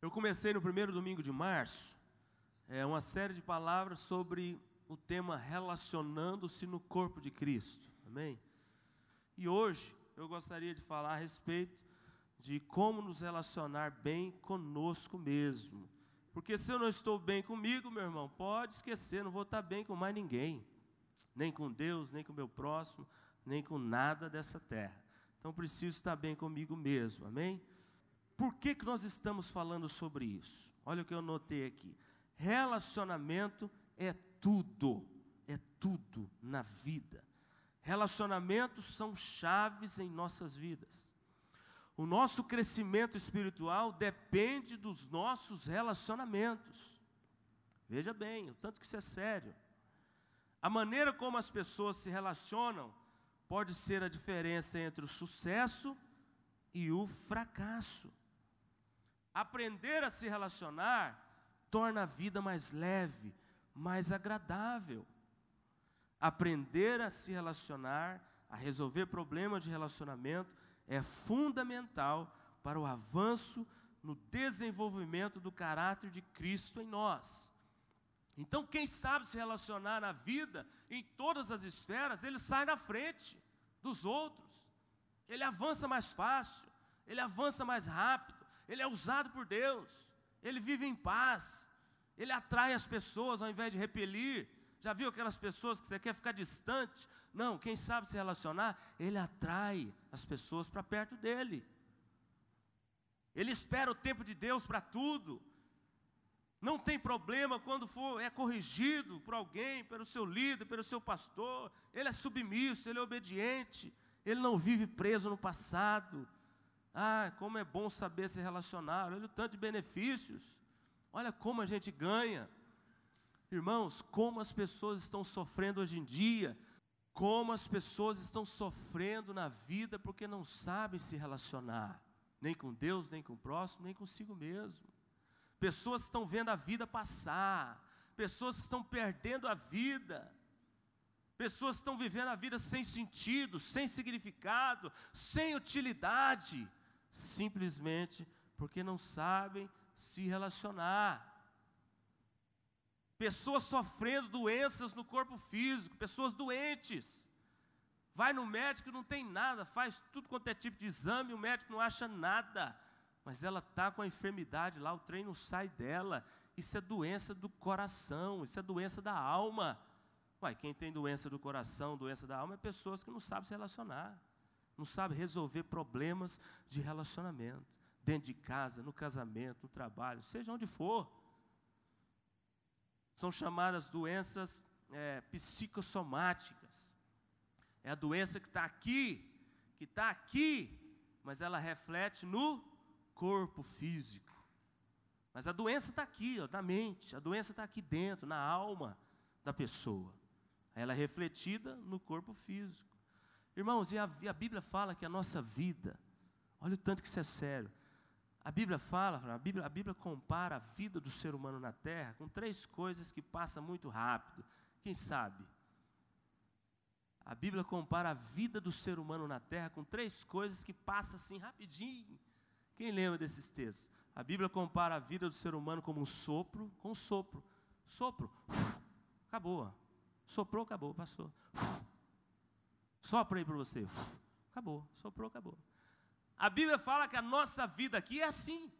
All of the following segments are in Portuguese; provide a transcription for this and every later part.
Eu comecei no primeiro domingo de março é, uma série de palavras sobre o tema relacionando-se no corpo de Cristo. Amém? E hoje eu gostaria de falar a respeito de como nos relacionar bem conosco mesmo. Porque se eu não estou bem comigo, meu irmão, pode esquecer, não vou estar bem com mais ninguém. Nem com Deus, nem com meu próximo, nem com nada dessa terra. Então preciso estar bem comigo mesmo, amém? Por que, que nós estamos falando sobre isso? Olha o que eu notei aqui. Relacionamento é tudo, é tudo na vida. Relacionamentos são chaves em nossas vidas. O nosso crescimento espiritual depende dos nossos relacionamentos. Veja bem, o tanto que isso é sério. A maneira como as pessoas se relacionam pode ser a diferença entre o sucesso e o fracasso. Aprender a se relacionar torna a vida mais leve, mais agradável. Aprender a se relacionar, a resolver problemas de relacionamento, é fundamental para o avanço no desenvolvimento do caráter de Cristo em nós. Então, quem sabe se relacionar na vida, em todas as esferas, ele sai na frente dos outros, ele avança mais fácil, ele avança mais rápido, ele é usado por Deus, ele vive em paz, ele atrai as pessoas ao invés de repelir. Já viu aquelas pessoas que você quer ficar distante? Não, quem sabe se relacionar, ele atrai as pessoas para perto dele. Ele espera o tempo de Deus para tudo. Não tem problema quando for é corrigido por alguém, pelo seu líder, pelo seu pastor. Ele é submisso, ele é obediente. Ele não vive preso no passado. Ah, como é bom saber se relacionar. Olha o tanto de benefícios. Olha como a gente ganha. Irmãos, como as pessoas estão sofrendo hoje em dia. Como as pessoas estão sofrendo na vida porque não sabem se relacionar. Nem com Deus, nem com o próximo, nem consigo mesmo pessoas estão vendo a vida passar, pessoas estão perdendo a vida, pessoas estão vivendo a vida sem sentido, sem significado, sem utilidade, simplesmente porque não sabem se relacionar. Pessoas sofrendo doenças no corpo físico, pessoas doentes. Vai no médico, não tem nada, faz tudo quanto é tipo de exame, o médico não acha nada mas ela está com a enfermidade lá, o trem não sai dela. Isso é doença do coração, isso é doença da alma. Uai, quem tem doença do coração, doença da alma, é pessoas que não sabem se relacionar, não sabem resolver problemas de relacionamento, dentro de casa, no casamento, no trabalho, seja onde for. São chamadas doenças é, psicossomáticas. É a doença que está aqui, que está aqui, mas ela reflete no corpo físico. Mas a doença está aqui, ó, na mente, a doença está aqui dentro, na alma da pessoa. Ela é refletida no corpo físico. Irmãos, e a, e a Bíblia fala que a nossa vida, olha o tanto que isso é sério. A Bíblia fala, a Bíblia, a Bíblia compara a vida do ser humano na terra com três coisas que passam muito rápido. Quem sabe? A Bíblia compara a vida do ser humano na terra com três coisas que passam assim rapidinho. Quem lembra desses textos? A Bíblia compara a vida do ser humano como um sopro com um sopro. Sopro, uf, acabou. Soprou, acabou, passou. Uf, sopra aí para você. Acabou, soprou, acabou. A Bíblia fala que a nossa vida aqui é assim.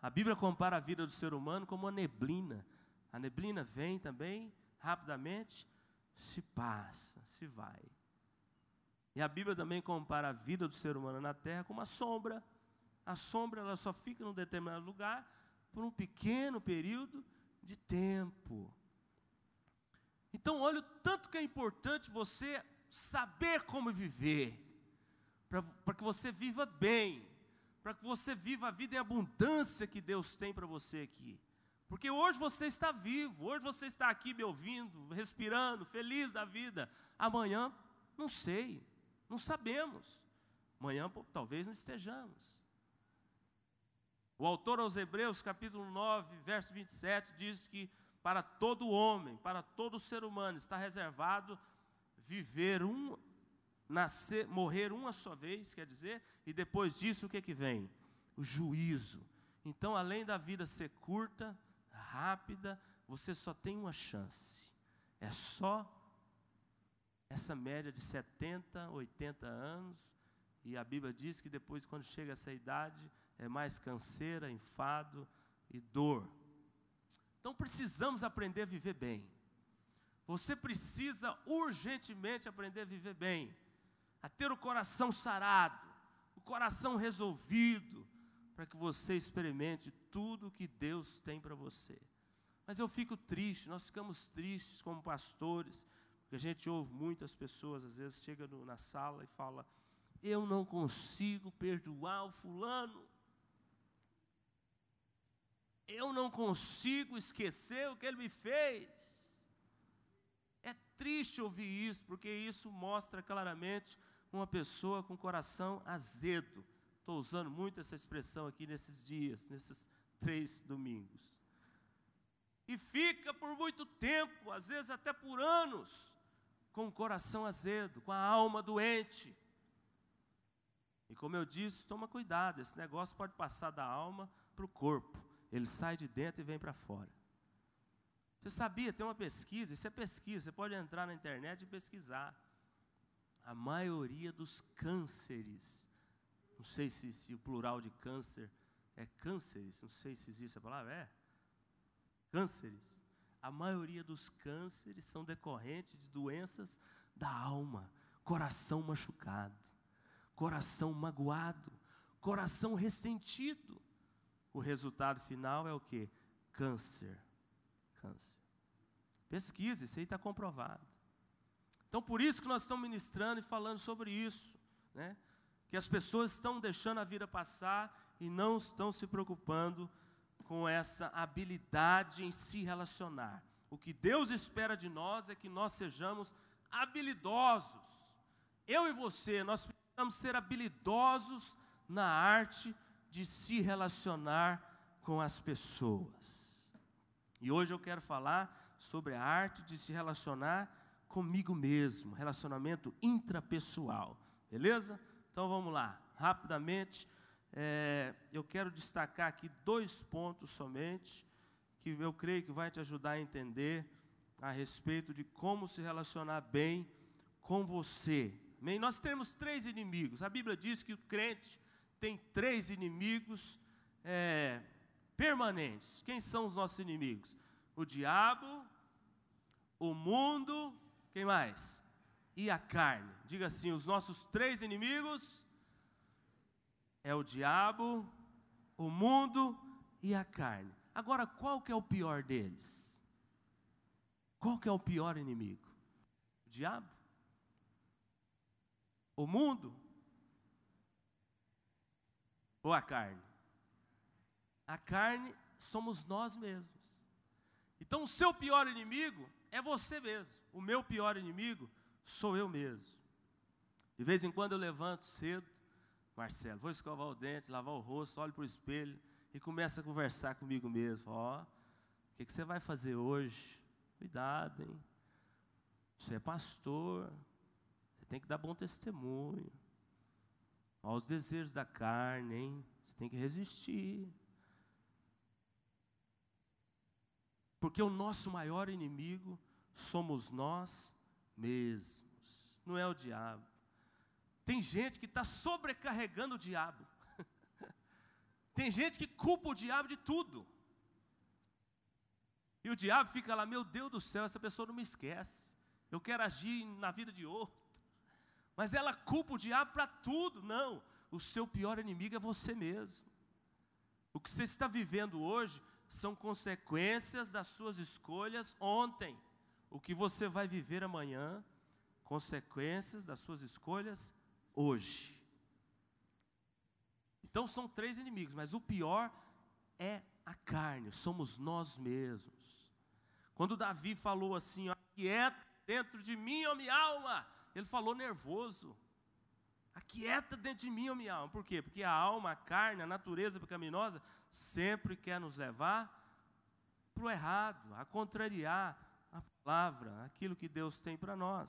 A Bíblia compara a vida do ser humano como uma neblina. A neblina vem também, rapidamente, se passa, se vai. E a Bíblia também compara a vida do ser humano na terra com uma sombra. A sombra ela só fica num determinado lugar por um pequeno período de tempo. Então, olha o tanto que é importante você saber como viver, para que você viva bem, para que você viva a vida em abundância que Deus tem para você aqui. Porque hoje você está vivo, hoje você está aqui me ouvindo, respirando, feliz da vida. Amanhã, não sei. Não sabemos. Amanhã talvez não estejamos. O autor aos Hebreus, capítulo 9, verso 27, diz que para todo homem, para todo ser humano, está reservado viver um, nascer, morrer uma só vez, quer dizer, e depois disso o que, que vem? O juízo. Então, além da vida ser curta, rápida, você só tem uma chance. É só essa média de 70, 80 anos, e a Bíblia diz que depois, quando chega essa idade, é mais canseira, enfado e dor. Então precisamos aprender a viver bem. Você precisa urgentemente aprender a viver bem, a ter o coração sarado, o coração resolvido, para que você experimente tudo o que Deus tem para você. Mas eu fico triste, nós ficamos tristes como pastores, porque a gente ouve muitas pessoas, às vezes chega no, na sala e fala: Eu não consigo perdoar o fulano. Eu não consigo esquecer o que ele me fez. É triste ouvir isso, porque isso mostra claramente uma pessoa com coração azedo. Estou usando muito essa expressão aqui nesses dias, nesses três domingos. E fica por muito tempo, às vezes até por anos, com o coração azedo, com a alma doente. E como eu disse, toma cuidado, esse negócio pode passar da alma para o corpo. Ele sai de dentro e vem para fora. Você sabia, tem uma pesquisa, isso é pesquisa, você pode entrar na internet e pesquisar. A maioria dos cânceres, não sei se, se o plural de câncer é cânceres, não sei se existe a palavra, é? Cânceres. A maioria dos cânceres são decorrentes de doenças da alma, coração machucado, coração magoado, coração ressentido. O resultado final é o que? Câncer. Câncer. Pesquisa, isso aí está comprovado. Então, por isso que nós estamos ministrando e falando sobre isso, né? Que as pessoas estão deixando a vida passar e não estão se preocupando com essa habilidade em se relacionar. O que Deus espera de nós é que nós sejamos habilidosos. Eu e você, nós precisamos ser habilidosos na arte de se relacionar com as pessoas. E hoje eu quero falar sobre a arte de se relacionar comigo mesmo, relacionamento intrapessoal, beleza? Então vamos lá, rapidamente. É, eu quero destacar aqui dois pontos somente, que eu creio que vai te ajudar a entender a respeito de como se relacionar bem com você. Nós temos três inimigos. A Bíblia diz que o crente tem três inimigos é, permanentes. Quem são os nossos inimigos? O diabo, o mundo, quem mais? E a carne. Diga assim: os nossos três inimigos é o diabo, o mundo e a carne. Agora, qual que é o pior deles? Qual que é o pior inimigo? O diabo? O mundo? Ou a carne? A carne somos nós mesmos. Então, o seu pior inimigo é você mesmo. O meu pior inimigo sou eu mesmo. De vez em quando eu levanto cedo, Marcelo, vou escovar o dente, lavar o rosto, olho para o espelho e começa a conversar comigo mesmo. Ó, o que, que você vai fazer hoje? Cuidado, hein? Você é pastor, você tem que dar bom testemunho. Ó, os desejos da carne, hein? Você tem que resistir. Porque o nosso maior inimigo somos nós mesmos, não é o diabo. Tem gente que está sobrecarregando o diabo. Tem gente que culpa o diabo de tudo. E o diabo fica lá, meu Deus do céu, essa pessoa não me esquece. Eu quero agir na vida de outro. Mas ela culpa o diabo para tudo. Não, o seu pior inimigo é você mesmo. O que você está vivendo hoje são consequências das suas escolhas ontem. O que você vai viver amanhã, consequências das suas escolhas hoje. Então são três inimigos, mas o pior é a carne, somos nós mesmos. Quando Davi falou assim, aquieta dentro de mim, ó minha alma, ele falou nervoso. Aquieta dentro de mim, ó minha alma. Por quê? Porque a alma, a carne, a natureza pecaminosa sempre quer nos levar para o errado, a contrariar a palavra, aquilo que Deus tem para nós.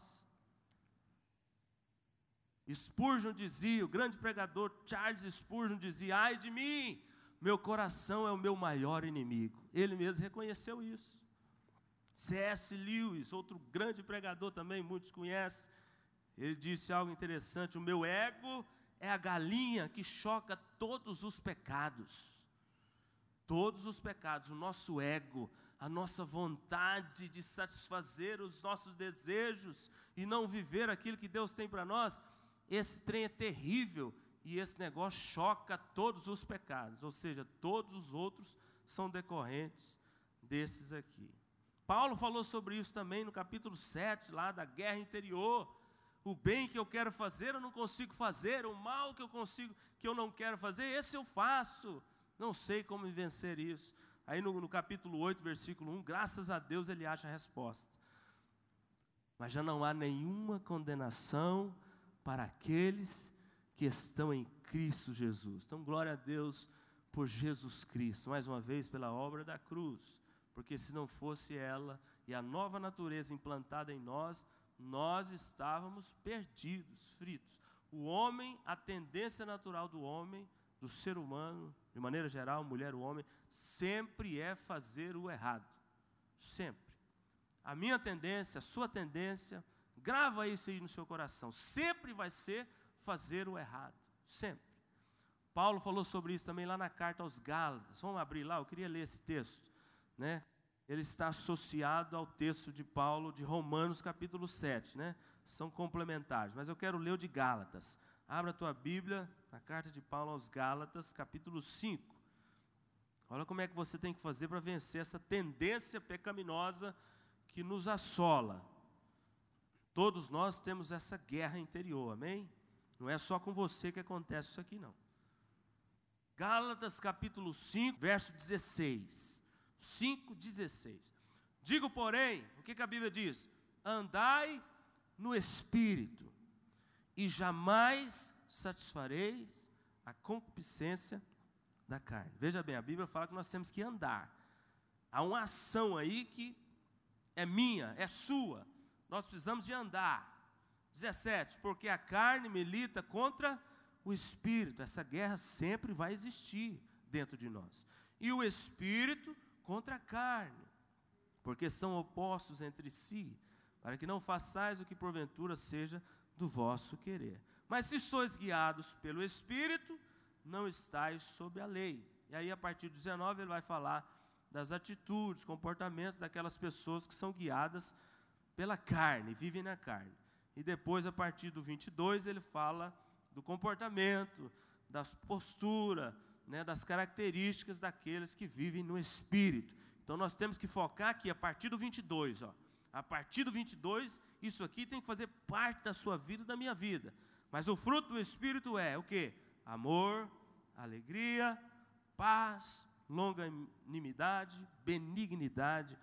Spurgeon dizia, o grande pregador Charles Spurgeon dizia: ai de mim, Meu coração é o meu maior inimigo. Ele mesmo reconheceu isso. C.S. Lewis, outro grande pregador também, muitos conhecem, ele disse algo interessante: O meu ego é a galinha que choca todos os pecados. Todos os pecados, o nosso ego, a nossa vontade de satisfazer os nossos desejos e não viver aquilo que Deus tem para nós, esse trem é terrível e esse negócio choca todos os pecados, ou seja, todos os outros são decorrentes desses aqui. Paulo falou sobre isso também no capítulo 7, lá da guerra interior. O bem que eu quero fazer, eu não consigo fazer, o mal que eu consigo, que eu não quero fazer, esse eu faço. Não sei como vencer isso. Aí no, no capítulo 8, versículo 1, graças a Deus ele acha a resposta. Mas já não há nenhuma condenação para aqueles que estão em Cristo Jesus. Então, glória a Deus por Jesus Cristo, mais uma vez pela obra da cruz, porque se não fosse ela e a nova natureza implantada em nós, nós estávamos perdidos, fritos. O homem, a tendência natural do homem, do ser humano, de maneira geral, mulher, o homem, sempre é fazer o errado. Sempre. A minha tendência, a sua tendência, grava isso aí no seu coração, sempre vai ser fazer o errado. Sempre. Paulo falou sobre isso também lá na carta aos Gálatas. Vamos abrir lá, eu queria ler esse texto, né? Ele está associado ao texto de Paulo de Romanos capítulo 7, né? São complementares, mas eu quero ler o de Gálatas. Abra a tua Bíblia, na carta de Paulo aos Gálatas, capítulo 5. Olha como é que você tem que fazer para vencer essa tendência pecaminosa que nos assola. Todos nós temos essa guerra interior, amém? Não é só com você que acontece isso aqui, não. Gálatas capítulo 5, verso 16. 5, 16. Digo, porém, o que, que a Bíblia diz? Andai no Espírito, e jamais satisfareis a concupiscência da carne. Veja bem, a Bíblia fala que nós temos que andar. Há uma ação aí que é minha, é sua. Nós precisamos de andar. 17, porque a carne milita contra o espírito. Essa guerra sempre vai existir dentro de nós. E o espírito contra a carne, porque são opostos entre si, para que não façais o que porventura seja do vosso querer. Mas se sois guiados pelo espírito, não estáis sob a lei. E aí, a partir do 19, ele vai falar das atitudes, comportamentos daquelas pessoas que são guiadas pela carne, vivem na carne. E depois, a partir do 22, ele fala do comportamento, da postura, né, das características daqueles que vivem no Espírito. Então, nós temos que focar aqui, a partir do 22, ó. A partir do 22, isso aqui tem que fazer parte da sua vida e da minha vida. Mas o fruto do Espírito é o que? Amor, alegria, paz, longanimidade, benignidade,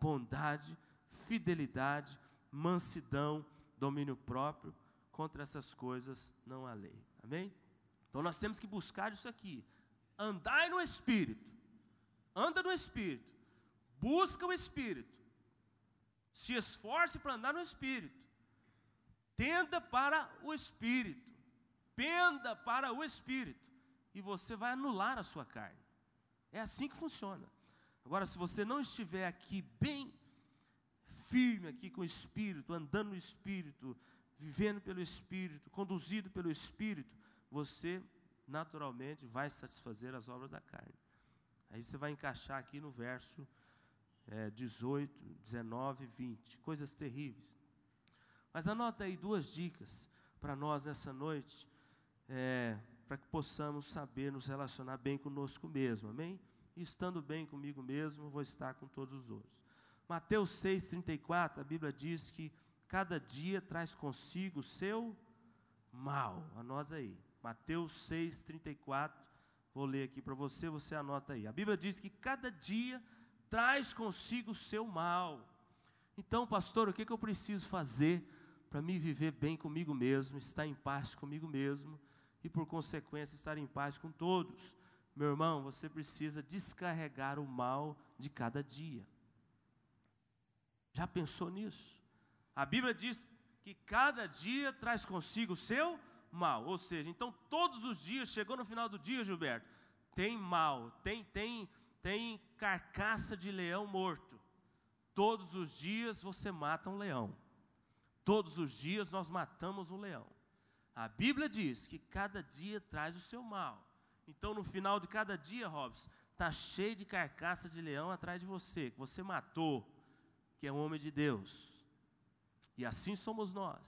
bondade, fidelidade, mansidão, domínio próprio. Contra essas coisas não há lei. Amém? Então nós temos que buscar isso aqui. Andai no Espírito. Anda no Espírito. Busca o Espírito. Se esforce para andar no Espírito. Tenda para o Espírito. Penda para o Espírito. E você vai anular a sua carne. É assim que funciona. Agora, se você não estiver aqui bem firme aqui com o Espírito, andando no Espírito, vivendo pelo Espírito, conduzido pelo Espírito, você naturalmente vai satisfazer as obras da carne. Aí você vai encaixar aqui no verso é, 18, 19, 20, coisas terríveis. Mas anota aí duas dicas para nós nessa noite, é, para que possamos saber nos relacionar bem conosco mesmo, amém? E estando bem comigo mesmo, vou estar com todos os outros. Mateus 6,34, a Bíblia diz que cada dia traz consigo o seu mal. Anota aí. Mateus 6,34. Vou ler aqui para você, você anota aí. A Bíblia diz que cada dia traz consigo o seu mal. Então, pastor, o que, que eu preciso fazer para me viver bem comigo mesmo, estar em paz comigo mesmo e, por consequência, estar em paz com todos? Meu irmão, você precisa descarregar o mal de cada dia. Já pensou nisso? A Bíblia diz que cada dia traz consigo o seu mal. Ou seja, então todos os dias, chegou no final do dia, Gilberto, tem mal, tem, tem, tem carcaça de leão morto. Todos os dias você mata um leão. Todos os dias nós matamos um leão. A Bíblia diz que cada dia traz o seu mal. Então, no final de cada dia, Robson, está cheio de carcaça de leão atrás de você, que você matou, que é um homem de Deus. E assim somos nós.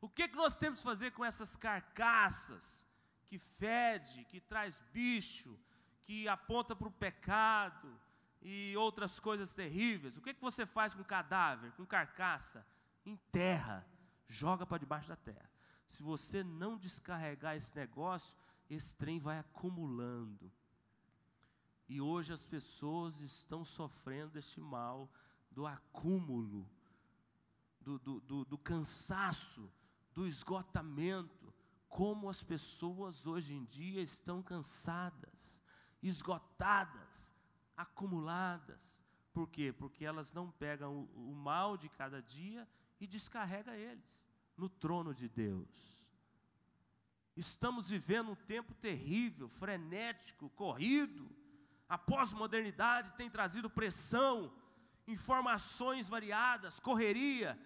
O que, que nós temos que fazer com essas carcaças que fede, que traz bicho, que aponta para o pecado e outras coisas terríveis? O que, que você faz com cadáver, com carcaça? Enterra, joga para debaixo da terra. Se você não descarregar esse negócio, esse trem vai acumulando. E hoje as pessoas estão sofrendo este mal do acúmulo, do, do, do, do cansaço, do esgotamento. Como as pessoas hoje em dia estão cansadas, esgotadas, acumuladas. Por quê? Porque elas não pegam o, mal de cada dia e descarrega eles no trono de Deus. Estamos vivendo um tempo terrível, frenético, corrido. A pós-modernidade tem trazido pressão, informações variadas, correria,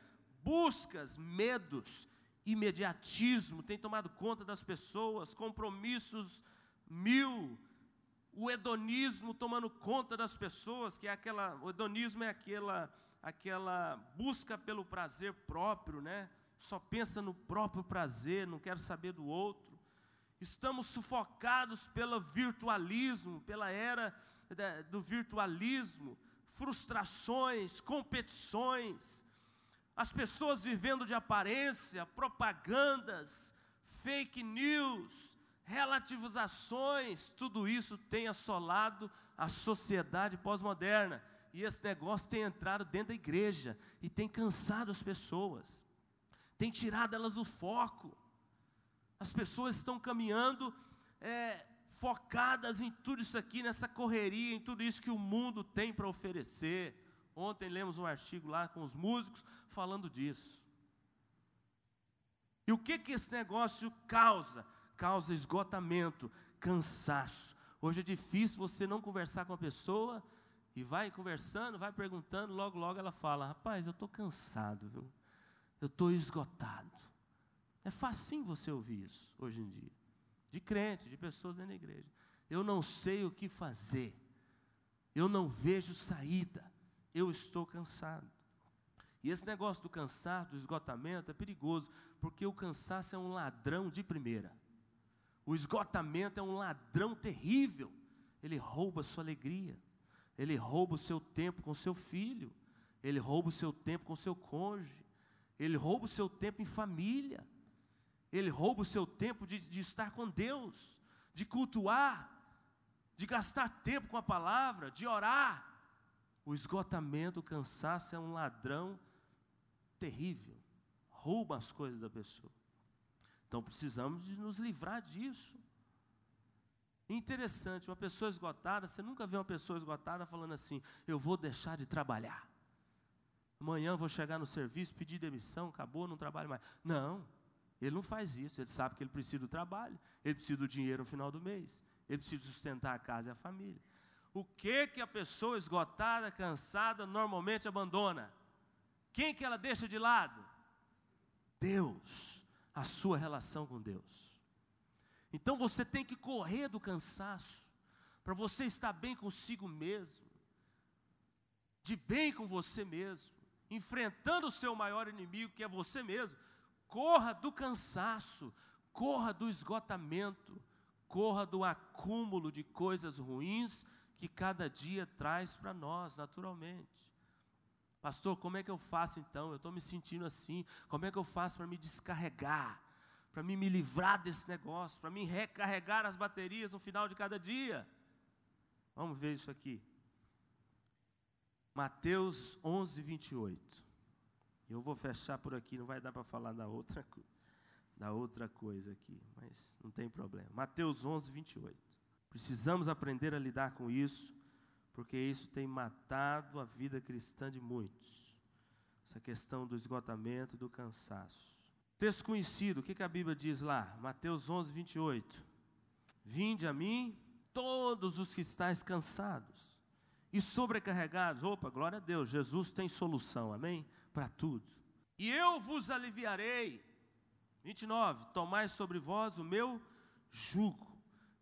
buscas, medos, imediatismo tem tomado conta das pessoas, compromissos mil, o hedonismo tomando conta das pessoas, que é aquela, o hedonismo é aquela, aquela busca pelo prazer próprio, né? só pensa no próprio prazer, não quer saber do outro. Estamos sufocados pelo virtualismo, pela era do virtualismo, frustrações, competições, as pessoas vivendo de aparência, propagandas, fake news, relativizações, tudo isso tem assolado a sociedade pós-moderna. E esse negócio tem entrado dentro da igreja e tem cansado as pessoas tem tirado elas do foco. As pessoas estão caminhando é, focadas em tudo isso aqui, nessa correria, em tudo isso que o mundo tem para oferecer. Ontem lemos um artigo lá com os músicos falando disso. E o que que esse negócio causa? Causa esgotamento, cansaço. Hoje é difícil você não conversar com a pessoa e vai conversando, vai perguntando, logo logo ela fala: "Rapaz, eu estou cansado, viu? eu estou esgotado. É fácil você ouvir isso hoje em dia, de crentes, de pessoas dentro da igreja. Eu não sei o que fazer, eu não vejo saída, eu estou cansado. E esse negócio do cansaço, do esgotamento, é perigoso, porque o cansaço é um ladrão de primeira. O esgotamento é um ladrão terrível. Ele rouba a sua alegria, ele rouba o seu tempo com seu filho, ele rouba o seu tempo com seu cônjuge, ele rouba o seu tempo em família. Ele rouba o seu tempo de, de estar com Deus, de cultuar, de gastar tempo com a palavra, de orar. O esgotamento, o cansaço é um ladrão terrível. Rouba as coisas da pessoa. Então precisamos de nos livrar disso. Interessante, uma pessoa esgotada, você nunca vê uma pessoa esgotada falando assim: eu vou deixar de trabalhar. Amanhã vou chegar no serviço, pedir demissão, acabou, não trabalho mais. Não, ele não faz isso. Ele sabe que ele precisa do trabalho, ele precisa do dinheiro no final do mês, ele precisa sustentar a casa e a família. O que que a pessoa esgotada, cansada, normalmente abandona? Quem que ela deixa de lado? Deus, a sua relação com Deus. Então você tem que correr do cansaço, para você estar bem consigo mesmo, de bem com você mesmo enfrentando o seu maior inimigo, que é você mesmo, corra do cansaço, corra do esgotamento, corra do acúmulo de coisas ruins que cada dia traz para nós, naturalmente. Pastor, como é que eu faço então? Eu estou me sentindo assim. Como é que eu faço para me descarregar? Para me, me livrar desse negócio? Para me recarregar as baterias no final de cada dia? Vamos ver isso aqui. Mateus 11, 28. Eu vou fechar por aqui, não vai dar para falar da outra, da outra coisa aqui, mas não tem problema. Mateus 11, 28. Precisamos aprender a lidar com isso, porque isso tem matado a vida cristã de muitos. Essa questão do esgotamento do cansaço. Texto conhecido, o que, que a Bíblia diz lá? Mateus 11, 28. Vinde a mim, todos os que estáis cansados e sobrecarregados. Opa, glória a Deus, Jesus tem solução, amém? Para tudo. E eu vos aliviarei. 29. Tomai sobre vós o meu jugo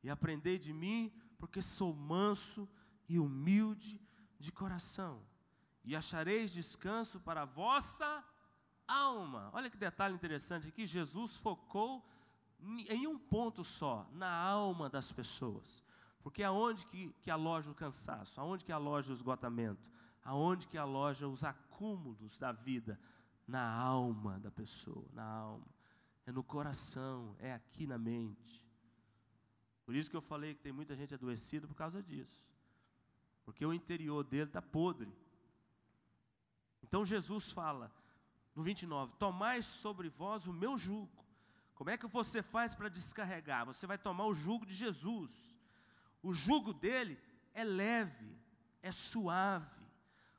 e aprendei de mim, porque sou manso e humilde de coração, e achareis descanso para a vossa alma. Olha que detalhe interessante aqui: Jesus focou em um ponto só, na alma das pessoas. Porque aonde que, que aloja o cansaço? Aonde que aloja o esgotamento? Aonde que aloja os acúmulos da vida? Na alma da pessoa, na alma. É no coração, é aqui na mente. Por isso que eu falei que tem muita gente adoecida por causa disso. Porque o interior dele está podre. Então Jesus fala, no 29, tomai sobre vós o meu jugo. Como é que você faz para descarregar? Você vai tomar o jugo de Jesus. O jugo dele é leve, é suave.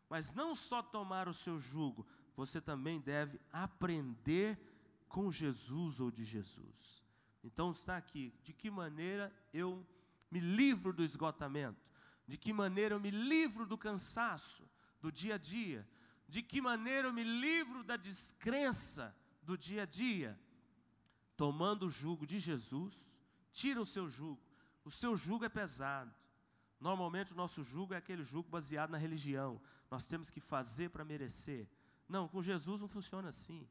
Mas não só tomar o seu jugo, você também deve aprender com Jesus ou de Jesus. Então está aqui, de que maneira eu me livro do esgotamento? De que maneira eu me livro do cansaço do dia a dia? De que maneira eu me livro da descrença do dia a dia? Tomando o jugo de Jesus, tira o seu jugo. O seu jugo é pesado. Normalmente o nosso jugo é aquele jugo baseado na religião. Nós temos que fazer para merecer. Não, com Jesus não funciona assim.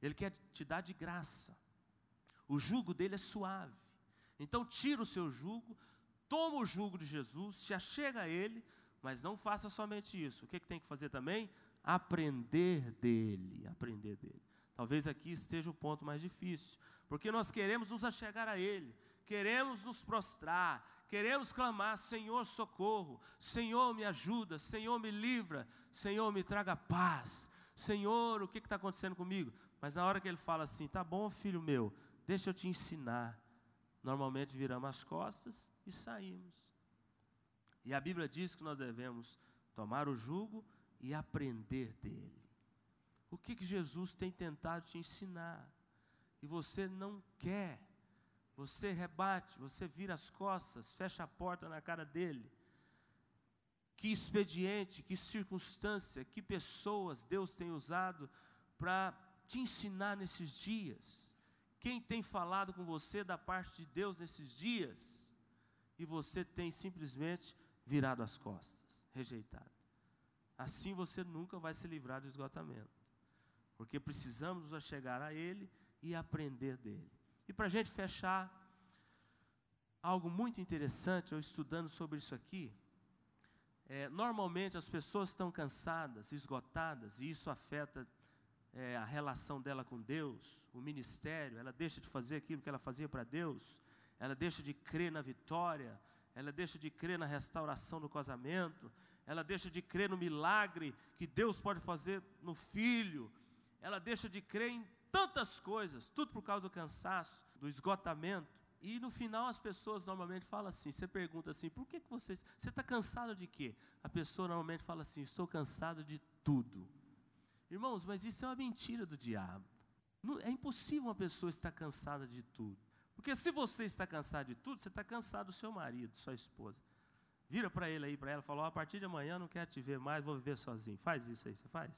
Ele quer te dar de graça. O jugo dele é suave. Então tira o seu jugo, toma o jugo de Jesus, se achega a ele, mas não faça somente isso. O que, que tem que fazer também? Aprender dele, aprender dele. Talvez aqui esteja o ponto mais difícil, porque nós queremos nos achegar a ele, queremos nos prostrar, queremos clamar: Senhor, socorro, Senhor, me ajuda, Senhor, me livra, Senhor, me traga paz, Senhor, o que está acontecendo comigo? Mas na hora que ele fala assim: Tá bom, filho meu, deixa eu te ensinar. Normalmente viramos as costas e saímos. E a Bíblia diz que nós devemos tomar o jugo e aprender dele. O que, que Jesus tem tentado te ensinar? E você não quer você rebate, você vira as costas, fecha a porta na cara dele. Que expediente, que circunstância, que pessoas Deus tem usado para te ensinar nesses dias. Quem tem falado com você da parte de Deus nesses dias? E você tem simplesmente virado as costas, rejeitado. Assim você nunca vai se livrar do esgotamento. Porque precisamos nos chegar a Ele e aprender dele. E para a gente fechar, algo muito interessante, eu estudando sobre isso aqui, é, normalmente as pessoas estão cansadas, esgotadas, e isso afeta é, a relação dela com Deus, o ministério, ela deixa de fazer aquilo que ela fazia para Deus, ela deixa de crer na vitória, ela deixa de crer na restauração do casamento, ela deixa de crer no milagre que Deus pode fazer no filho, ela deixa de crer em tantas coisas, tudo por causa do cansaço, do esgotamento. E no final as pessoas normalmente falam assim, você pergunta assim, por que, que você, você está cansado de quê? A pessoa normalmente fala assim, estou cansado de tudo. Irmãos, mas isso é uma mentira do diabo. É impossível uma pessoa estar cansada de tudo. Porque se você está cansado de tudo, você está cansado do seu marido, sua esposa. Vira para ele aí, para ela, fala, oh, a partir de amanhã não quero te ver mais, vou viver sozinho. Faz isso aí, você faz?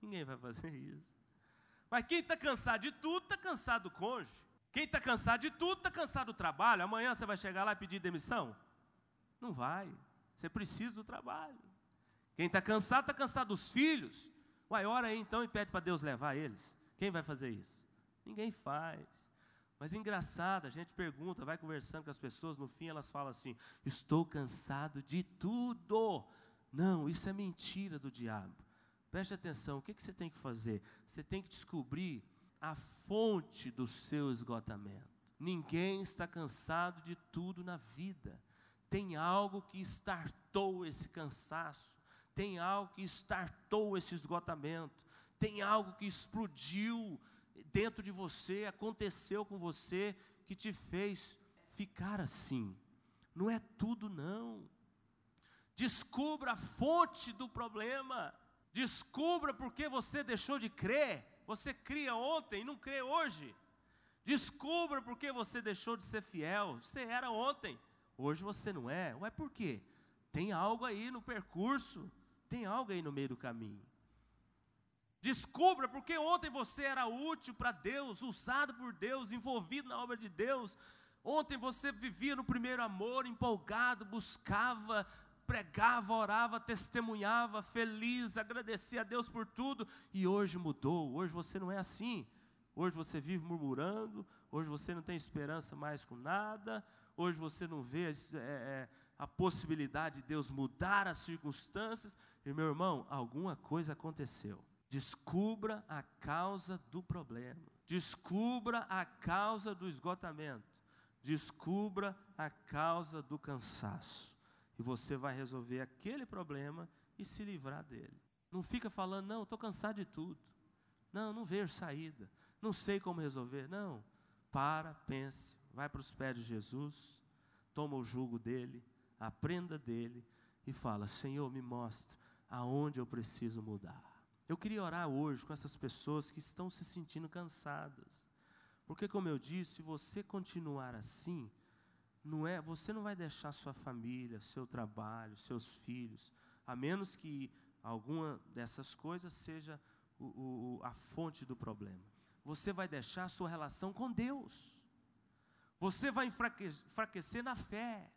Ninguém vai fazer isso. Mas quem está cansado de tudo, está cansado do cônjuge. Quem está cansado de tudo, está cansado do trabalho. Amanhã você vai chegar lá e pedir demissão? Não vai. Você precisa do trabalho. Quem está cansado, está cansado dos filhos. Uai, ora aí então e pede para Deus levar eles. Quem vai fazer isso? Ninguém faz. Mas engraçado, a gente pergunta, vai conversando com as pessoas, no fim elas falam assim: estou cansado de tudo. Não, isso é mentira do diabo. Preste atenção, o que, que você tem que fazer? Você tem que descobrir a fonte do seu esgotamento. Ninguém está cansado de tudo na vida. Tem algo que startou esse cansaço, tem algo que startou esse esgotamento, tem algo que explodiu dentro de você, aconteceu com você, que te fez ficar assim. Não é tudo, não. Descubra a fonte do problema. Descubra por que você deixou de crer. Você cria ontem e não crê hoje. Descubra por que você deixou de ser fiel. Você era ontem. Hoje você não é. Ué, por quê? Tem algo aí no percurso, tem algo aí no meio do caminho. Descubra porque ontem você era útil para Deus, usado por Deus, envolvido na obra de Deus. Ontem você vivia no primeiro amor, empolgado, buscava, pregava, orava, testemunhava, feliz, agradecia a Deus por tudo, e hoje mudou. Hoje você não é assim. Hoje você vive murmurando, hoje você não tem esperança mais com nada, hoje você não vê é, é, a possibilidade de Deus mudar as circunstâncias. E meu irmão, alguma coisa aconteceu. Descubra a causa do problema. Descubra a causa do esgotamento. Descubra a causa do cansaço. E você vai resolver aquele problema e se livrar dele. Não fica falando, não, estou cansado de tudo. Não, não vejo saída não sei como resolver. Não. Para, pense, vai para os pés de Jesus, toma o jugo dele, aprenda dele e fala: Senhor, me mostra aonde eu preciso mudar. Eu queria orar hoje com essas pessoas que estão se sentindo cansadas. Porque como eu disse, se você continuar assim, não é, você não vai deixar sua família, seu trabalho, seus filhos, a menos que alguma dessas coisas seja o, o, a fonte do problema você vai deixar sua relação com Deus. Você vai enfraquecer na fé.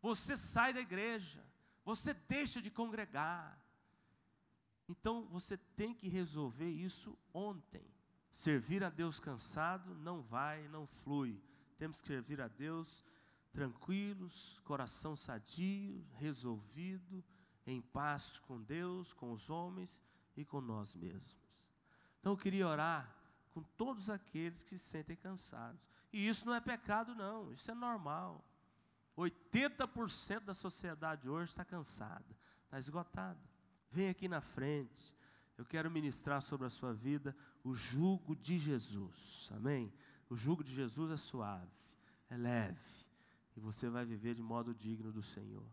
Você sai da igreja. Você deixa de congregar. Então você tem que resolver isso ontem. Servir a Deus cansado não vai, não flui. Temos que servir a Deus tranquilos, coração sadio, resolvido, em paz com Deus, com os homens e com nós mesmos. Então eu queria orar com todos aqueles que se sentem cansados. E isso não é pecado, não, isso é normal. 80% da sociedade hoje está cansada, está esgotada. Vem aqui na frente, eu quero ministrar sobre a sua vida o jugo de Jesus, amém? O jugo de Jesus é suave, é leve, e você vai viver de modo digno do Senhor.